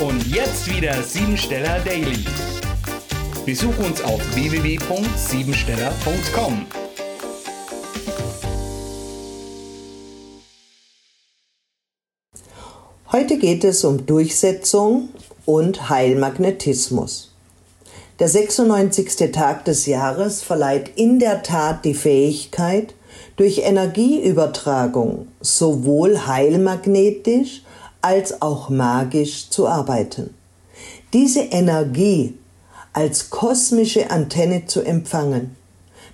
Und jetzt wieder Siebensteller Daily. Besuch uns auf www.siebensteller.com. Heute geht es um Durchsetzung und Heilmagnetismus. Der 96. Tag des Jahres verleiht in der Tat die Fähigkeit, durch Energieübertragung sowohl heilmagnetisch als auch magisch zu arbeiten. Diese Energie als kosmische Antenne zu empfangen,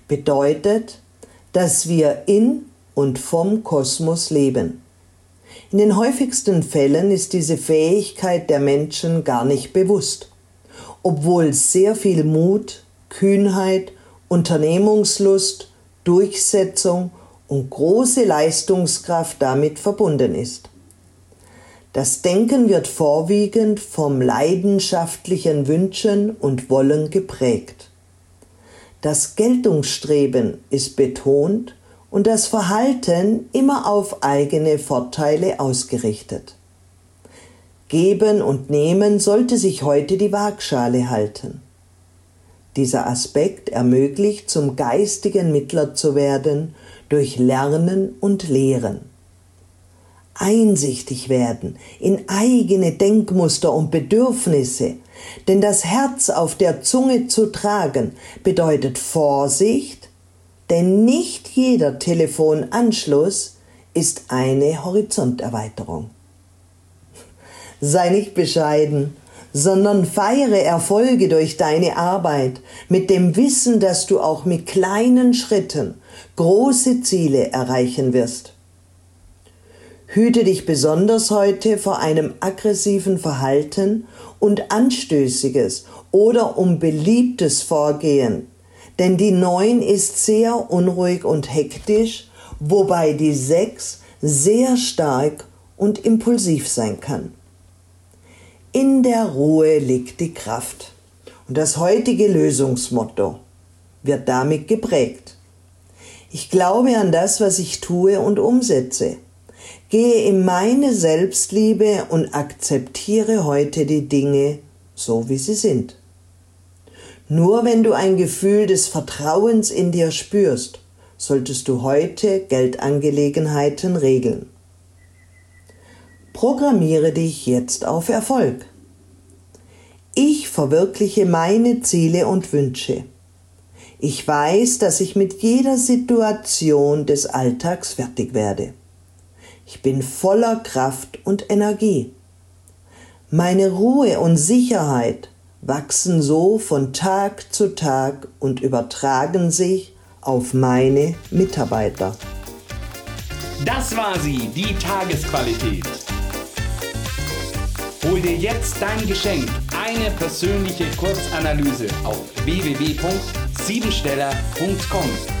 bedeutet, dass wir in und vom Kosmos leben. In den häufigsten Fällen ist diese Fähigkeit der Menschen gar nicht bewusst, obwohl sehr viel Mut, Kühnheit, Unternehmungslust, Durchsetzung und große Leistungskraft damit verbunden ist. Das Denken wird vorwiegend vom leidenschaftlichen Wünschen und Wollen geprägt. Das Geltungsstreben ist betont und das Verhalten immer auf eigene Vorteile ausgerichtet. Geben und Nehmen sollte sich heute die Waagschale halten. Dieser Aspekt ermöglicht, zum geistigen Mittler zu werden durch Lernen und Lehren. Einsichtig werden in eigene Denkmuster und Bedürfnisse, denn das Herz auf der Zunge zu tragen bedeutet Vorsicht, denn nicht jeder Telefonanschluss ist eine Horizonterweiterung. Sei nicht bescheiden, sondern feiere Erfolge durch deine Arbeit mit dem Wissen, dass du auch mit kleinen Schritten große Ziele erreichen wirst. Hüte dich besonders heute vor einem aggressiven Verhalten und anstößiges oder um beliebtes Vorgehen, denn die Neun ist sehr unruhig und hektisch, wobei die Sechs sehr stark und impulsiv sein kann. In der Ruhe liegt die Kraft. Und das heutige Lösungsmotto wird damit geprägt. Ich glaube an das, was ich tue und umsetze. Gehe in meine Selbstliebe und akzeptiere heute die Dinge so, wie sie sind. Nur wenn du ein Gefühl des Vertrauens in dir spürst, solltest du heute Geldangelegenheiten regeln. Programmiere dich jetzt auf Erfolg. Ich verwirkliche meine Ziele und Wünsche. Ich weiß, dass ich mit jeder Situation des Alltags fertig werde. Ich bin voller Kraft und Energie. Meine Ruhe und Sicherheit wachsen so von Tag zu Tag und übertragen sich auf meine Mitarbeiter. Das war sie, die Tagesqualität. Hol dir jetzt dein Geschenk, eine persönliche Kurzanalyse auf www.siebensteller.com.